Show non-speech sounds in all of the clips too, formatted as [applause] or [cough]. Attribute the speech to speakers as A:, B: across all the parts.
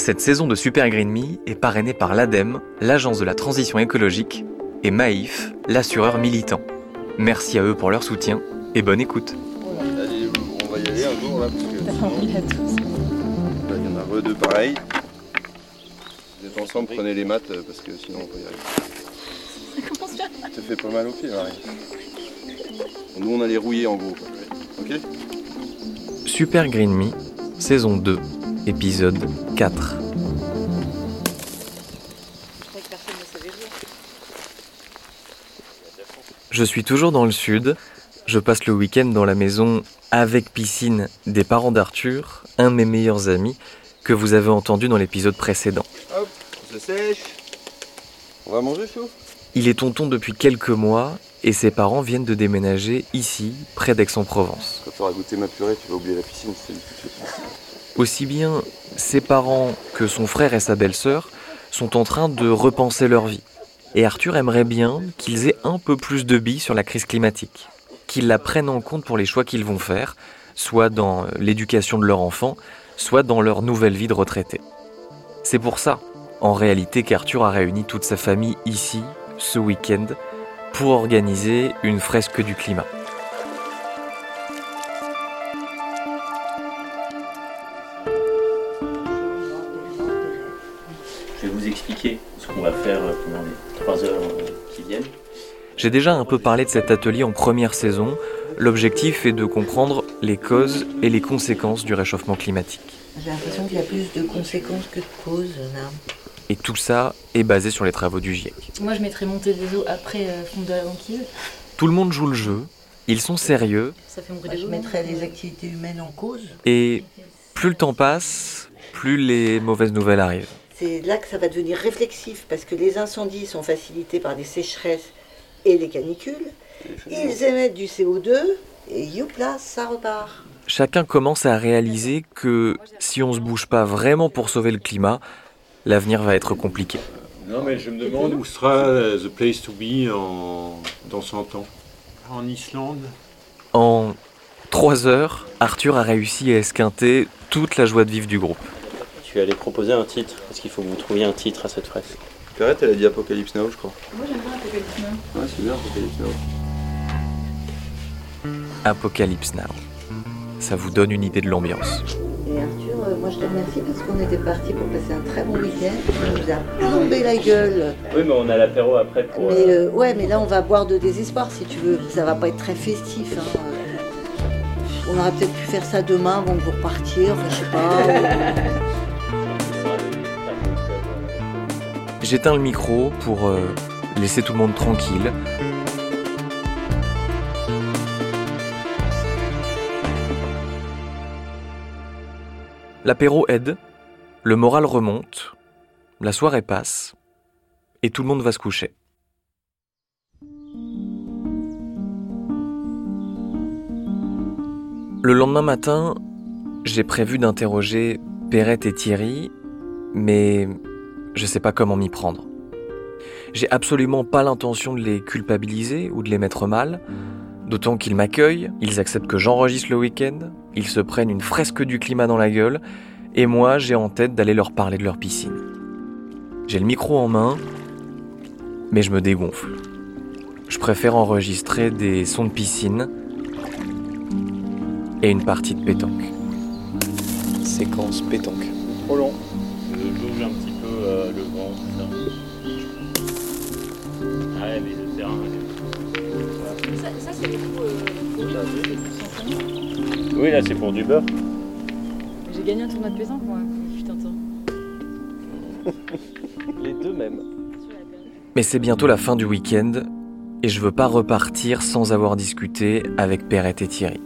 A: Cette saison de Super Green Me est parrainée par l'ADEME, l'Agence de la transition écologique, et Maïf, l'assureur militant. Merci à eux pour leur soutien et bonne écoute.
B: Allez, on va y aller un jour là, parce que sinon, là, il y en a re deux pareils. Vous êtes ensemble, prenez les maths parce que sinon on peut y arriver. Ça te fait pas mal au pied, Marie. Nous on allait rouiller en gros. quoi. Ok
A: Super Green Me, saison 2, épisode 4. Je suis toujours dans le sud. Je passe le week-end dans la maison avec piscine des parents d'Arthur, un de mes meilleurs amis, que vous avez entendu dans l'épisode précédent.
B: Hop, on se sèche. On va manger chaud
A: Il est tonton depuis quelques mois et ses parents viennent de déménager ici, près d'Aix-en-Provence.
B: Quand tu auras goûté ma purée, tu vas oublier la piscine, c'est.
A: Aussi bien ses parents que son frère et sa belle-sœur sont en train de repenser leur vie. Et Arthur aimerait bien qu'ils aient un peu plus de billes sur la crise climatique, qu'ils la prennent en compte pour les choix qu'ils vont faire, soit dans l'éducation de leur enfant, soit dans leur nouvelle vie de retraité. C'est pour ça, en réalité, qu'Arthur a réuni toute sa famille ici, ce week-end, pour organiser une fresque du climat. J'ai déjà un peu parlé de cet atelier en première saison. L'objectif est de comprendre les causes et les conséquences du réchauffement climatique.
C: J'ai l'impression qu'il y a plus de conséquences que de causes, là.
A: Et tout ça est basé sur les travaux du GIEC.
D: Moi, je mettrais montée des eaux après euh, fond de la banquise.
A: Tout le monde joue le jeu, ils sont sérieux,
D: Ça fait
C: Moi, je mettrais les activités humaines en cause.
A: et plus le temps passe, plus les mauvaises nouvelles arrivent.
C: C'est là que ça va devenir réflexif, parce que les incendies sont facilités par des sécheresses et les canicules. Ils émettent du CO2, et youpla, ça repart.
A: Chacun commence à réaliser que si on se bouge pas vraiment pour sauver le climat, l'avenir va être compliqué.
E: Non, mais je me demande où sera euh, the place to be en... dans 100 ans. En Islande
A: En trois heures, Arthur a réussi à esquinter toute la joie de vivre du groupe.
F: Je vais aller proposer un titre, parce qu'il faut que vous trouviez un titre à cette fresque.
B: Perrette, elle a dit Apocalypse Now, je crois.
D: Moi, j'aime bien Apocalypse Now.
B: Ouais, c'est bien Apocalypse Now.
A: Apocalypse Now. Ça vous donne une idée de l'ambiance.
C: Et Arthur, euh, moi je te remercie parce qu'on était parti pour passer un très bon week-end. Il nous a plombé la gueule.
F: Oui, mais on a l'apéro après pour...
C: Mais euh, ouais, mais là on va boire de désespoir si tu veux. Ça va pas être très festif. hein. On aurait peut-être pu faire ça demain avant que vous repartiez. Enfin, je sais pas. [laughs]
A: J'éteins le micro pour euh, laisser tout le monde tranquille. L'apéro aide, le moral remonte, la soirée passe, et tout le monde va se coucher. Le lendemain matin, j'ai prévu d'interroger Perrette et Thierry, mais je sais pas comment m'y prendre. J'ai absolument pas l'intention de les culpabiliser ou de les mettre mal, d'autant qu'ils m'accueillent, ils acceptent que j'enregistre le week-end, ils se prennent une fresque du climat dans la gueule, et moi j'ai en tête d'aller leur parler de leur piscine. J'ai le micro en main, mais je me dégonfle. Je préfère enregistrer des sons de piscine et une partie de pétanque. Séquence pétanque.
F: Trop long. Ça,
D: euh,
F: Oui, là, c'est pour du beurre.
D: J'ai gagné un tournoi de pétanque, moi. Putain temps. [laughs]
A: Les deux mêmes. Mais c'est bientôt la fin du week-end et je veux pas repartir sans avoir discuté avec Perrette et Thierry.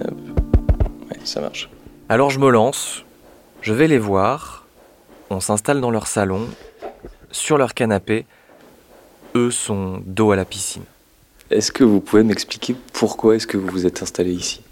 B: Ouais, ça marche.
A: Alors je me lance, je vais les voir, on s'installe dans leur salon, sur leur canapé, eux sont dos à la piscine.
G: Est-ce que vous pouvez m'expliquer pourquoi est-ce que vous vous êtes installé ici?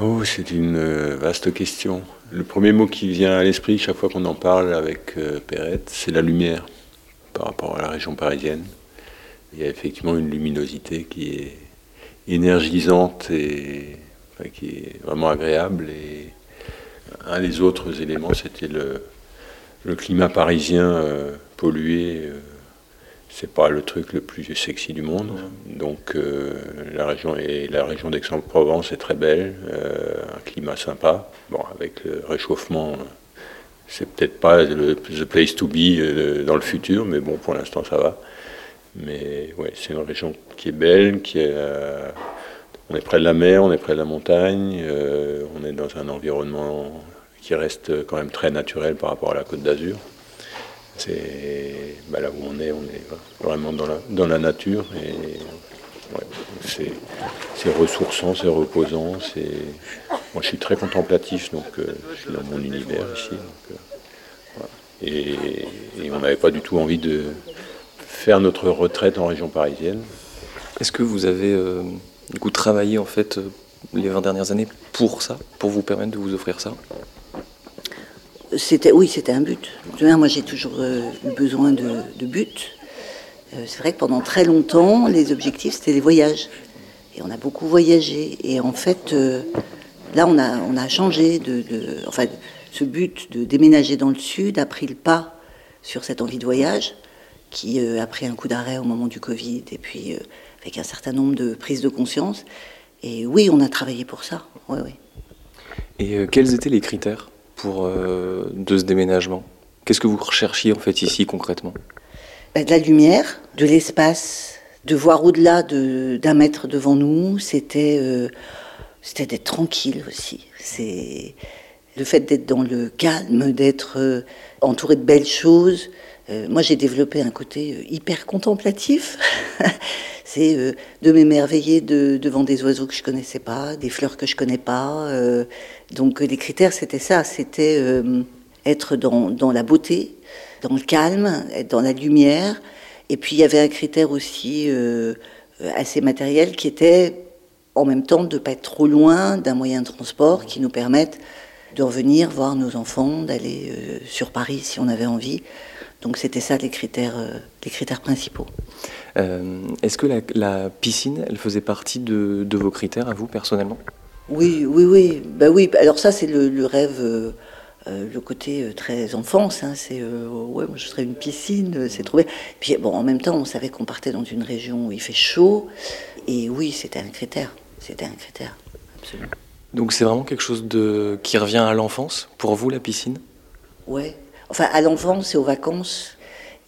E: Oh, c'est une euh, vaste question. Le premier mot qui vient à l'esprit chaque fois qu'on en parle avec euh, Perrette, c'est la lumière par rapport à la région parisienne. Il y a effectivement une luminosité qui est énergisante et qui est vraiment agréable et un des autres éléments, c'était le, climat parisien euh, pollué. C'est pas le truc le plus sexy du monde. Donc euh, la région et la région d'Aix-en-Provence est très belle, un climat sympa. Bon, avec le réchauffement, c'est peut-être pas le the place to be dans le futur, mais bon, pour l'instant ça va. Mais ouais, c'est une région qui est belle, qui est, on est près de la mer, on est près de la montagne, on est dans un environnement qui reste quand même très naturel par rapport à la Côte d'Azur. C'est bah, là où on est, on est vraiment dans la, nature et c'est ressourçant, c'est reposant. Moi, je suis très contemplatif, donc euh, je suis dans mon univers ici. Euh, et, on n'avait pas du tout envie de faire notre retraite en région parisienne.
G: Est-ce que vous avez euh, du coup travaillé en fait les 20 dernières années pour ça, pour vous permettre de vous offrir ça?
C: C'était, oui, c'était un but. Moi, j'ai toujours euh, eu besoin de, de but. Euh, c'est vrai que pendant très longtemps, les objectifs, c'était les voyages. Et on a beaucoup voyagé. Et en fait, euh, là, on a, on a changé de, Enfin, ce but de déménager dans le sud a pris le pas sur cette envie de voyage, qui a pris un coup d'arrêt au moment du Covid, et puis avec un certain nombre de prises de conscience. Et oui, on a travaillé pour ça. Oui, oui.
G: Et quels étaient les critères? Pour, euh, de ce déménagement Qu'est-ce que vous recherchiez en fait ici concrètement?
C: Bah, De la lumière, de l'espace, de voir au-delà d'un mètre devant nous. C'était euh, c'était d'être tranquille aussi. C'est le fait d'être dans le calme, d'être euh, entouré de belles choses. moi, j'ai développé un côté hyper contemplatif. [laughs] c'est de m'émerveiller devant des oiseaux que je connaissais pas, des fleurs que je connais pas, donc les critères, c'était ça, c'était euh, être dans, la beauté, dans le calme, être dans la lumière. Et puis il y avait un critère aussi euh, assez matériel qui était en même temps de ne pas être trop loin d'un moyen de transport qui nous permette de revenir voir nos enfants, d'aller euh, sur Paris si on avait envie. Donc c'était ça les critères, les critères principaux.
G: Est-ce que la, la, piscine, elle faisait partie de, de vos critères à vous personnellement?
C: Oui, oui, oui. Bah oui. Alors ça, c'est le, rêve, euh, euh, le côté euh, très enfance. Hein. C'est ouais, moi je serais une piscine, c'est trouvé. Puis bon, en même temps, on savait qu'on partait dans une région où il fait chaud. Et oui, c'était un critère. C'était un critère, absolument.
G: Donc c'est vraiment quelque chose de qui revient à l'enfance pour vous la piscine?
C: Ouais. Enfin à l'enfance et aux vacances.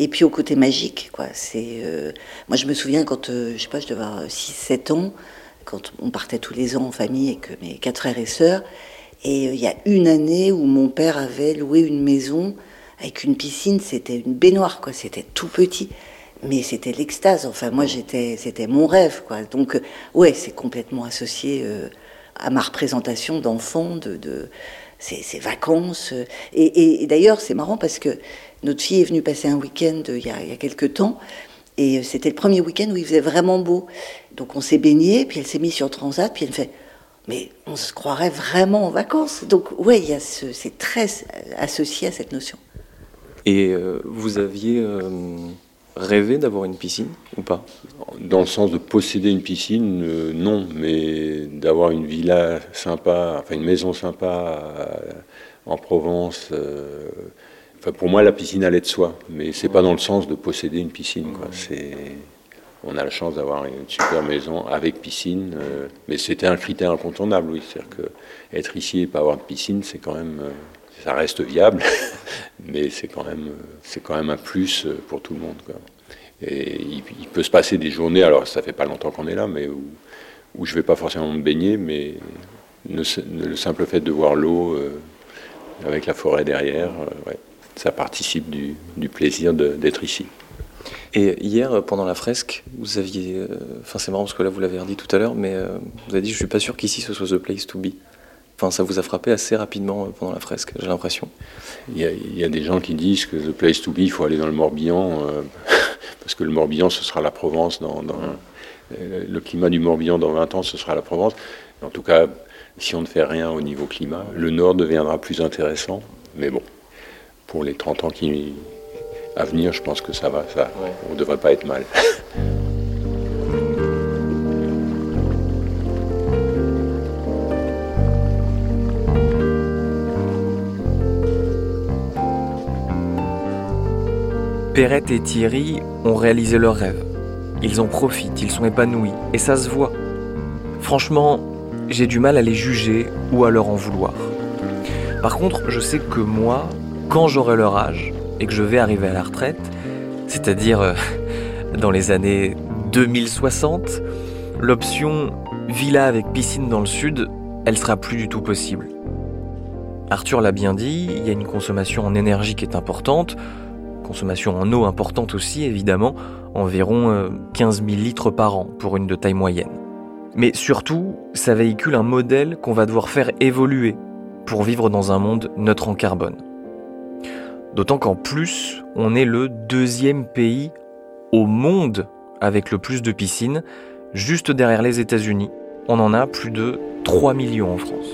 C: Et puis au côté magique, quoi. C'est moi je me souviens quand je sais pas, je devais avoir 6 7 ans quand on partait tous les ans en famille avec mes quatre frères et sœurs. Et euh, il y a une année où mon père avait loué une maison avec une piscine, c'était une baignoire, quoi. C'était tout petit, mais c'était l'extase. Enfin, moi, j'étais, c'était mon rêve, quoi. Donc, euh, ouais, c'est complètement associé euh, à ma représentation d'enfant, de, de ces, vacances. Et, d'ailleurs, c'est marrant parce que notre fille est venue passer un week-end il a, il y a quelques temps. Et c'était le premier week-end où il faisait vraiment beau. Donc on s'est baigné, puis elle s'est mise sur Transat, puis elle fait Mais on se croirait vraiment en vacances. Donc ouais, c'est très associé à cette notion.
G: Et euh, vous aviez euh, rêvé d'avoir une piscine ou pas?
E: Dans le sens de posséder une piscine, euh, non, mais d'avoir une villa sympa, enfin une maison sympa en Provence pour moi, la piscine allait de soi, mais c'est pas dans le sens de posséder une piscine. C'est, on a la chance d'avoir une super maison avec piscine, euh, mais c'était un critère incontournable, oui. C'est-à-dire que être ici et pas avoir de piscine, c'est quand même, euh, ça reste viable, [laughs] mais c'est quand même, c'est quand même un plus euh, pour tout le monde. Et il, peut se passer des journées, alors ça fait pas longtemps qu'on est là, mais où, où je vais pas forcément me baigner, mais le, simple fait de voir l'eau avec la forêt derrière, ouais ça participe du, plaisir d'être ici.
G: Et hier, pendant la fresque, vous aviez. Euh, enfin, c'est marrant parce que là, vous l'avez redit tout à l'heure, mais euh, vous avez dit Je suis pas sûr qu'ici ce soit the place to be. Enfin, ça vous a frappé assez rapidement euh, pendant la fresque, j'ai l'impression.
E: Il, y, a, des gens qui disent que the place to be, il faut aller dans le Morbihan, [laughs] parce que le Morbihan, ce sera la Provence. Dans, le climat du Morbihan, dans 20 ans, ce sera la Provence. En tout cas, si on ne fait rien au niveau climat, le Nord deviendra plus intéressant. Mais bon, pour les 30 ans qui à venir, je pense que ça va, ça, on ne devrait pas être mal. [laughs]
A: Perrette et Thierry ont réalisé leur rêve. Ils en profitent, ils sont épanouis, et ça se voit. Franchement, j'ai du mal à les juger ou à leur en vouloir. Par contre, je sais que moi, quand j'aurai leur âge et que je vais arriver à la retraite, c'est-à-dire euh, dans les années 2060, l'option villa avec piscine dans le sud, elle sera plus du tout possible. Arthur l'a bien dit, il y a une consommation en énergie qui est importante, consommation en eau importante aussi évidemment, environ 15 euh, 000 litres par an pour une de taille moyenne. Mais surtout, ça véhicule un modèle qu'on va devoir faire évoluer pour vivre dans un monde neutre en carbone. D'autant qu'en plus, on est le deuxième pays au monde avec le plus de piscines, juste derrière les États-Unis. On en a plus de 3 millions en France.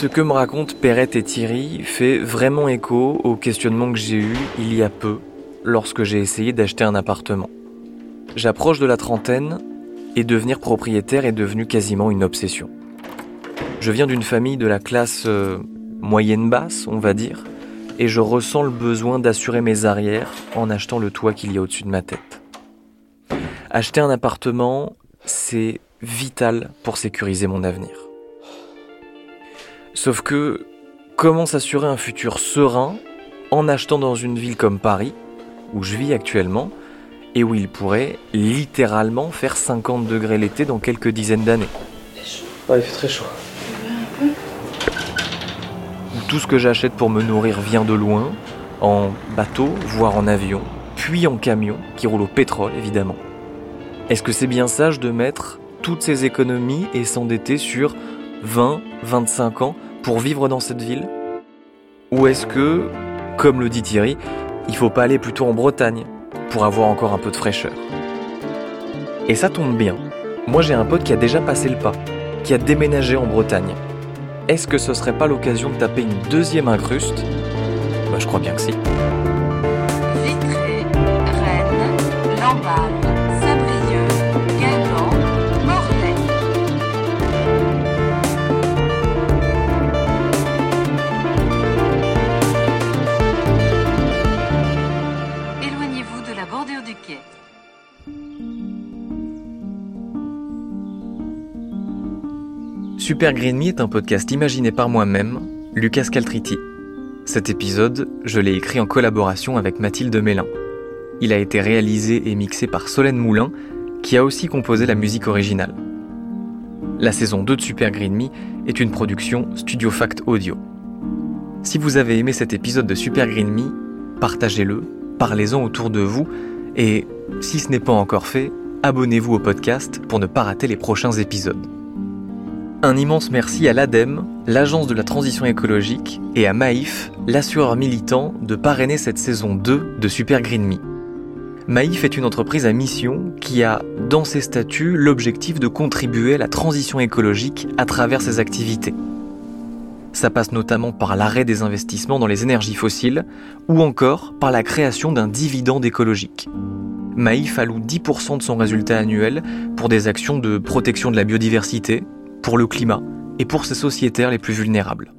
A: Ce que me racontent Perrette et Thierry fait vraiment écho au questionnement que j'ai eu il y a peu lorsque j'ai essayé d'acheter un appartement. J'approche de la trentaine et devenir propriétaire est devenu quasiment une obsession. Je viens d'une famille de la classe euh, moyenne basse, on va dire, et je ressens le besoin d'assurer mes arrières en achetant le toit qu'il y a au-dessus de ma tête. Acheter un appartement, c'est vital pour sécuriser mon avenir. Sauf que, comment s'assurer un futur serein en achetant dans une ville comme Paris, où je vis actuellement, et où il pourrait littéralement faire 50 degrés l'été dans quelques dizaines d'années?
G: Ouais, il fait très chaud.
A: Tout ce que j'achète pour me nourrir vient de loin, en bateau, voire en avion, puis en camion, qui roule au pétrole évidemment. Est-ce que c'est bien sage de mettre toutes ces économies et s'endetter sur 20, 25 ans pour vivre dans cette ville Ou est-ce que, comme le dit Thierry, il faut pas aller plutôt en Bretagne pour avoir encore un peu de fraîcheur? Et ça tombe bien. Moi j'ai un pote qui a déjà passé le pas, qui a déménagé en Bretagne. Est-ce que ce serait pas l'occasion de taper une deuxième incruste? Bah je crois bien que si.
H: Vitré, Rennes, Lamballe,
A: Super Green Me est un podcast imaginé par moi-même, Lucas Caltriti. Cet épisode, je l'ai écrit en collaboration avec Mathilde Mélin. Il a été réalisé et mixé par Solène Moulin, qui a aussi composé la musique originale. La saison 2 de Super Green Me est une production Studio Fact Audio. Si vous avez aimé cet épisode de Super Green Me, partagez-le, parlez-en autour de vous, et si ce n'est pas encore fait, abonnez-vous au podcast pour ne pas rater les prochains épisodes. Un immense merci à l'ADEME, l'Agence de la transition écologique, et à Maïf, l'assureur militant, de parrainer cette saison 2 de Super Green Me. Maïf est une entreprise à mission qui a, dans ses statuts, l'objectif de contribuer à la transition écologique à travers ses activités. Ça passe notamment par l'arrêt des investissements dans les énergies fossiles ou encore par la création d'un dividende écologique. Maïf alloue 10% de son résultat annuel pour des actions de protection de la biodiversité, pour le climat et pour ses sociétaires les plus vulnérables.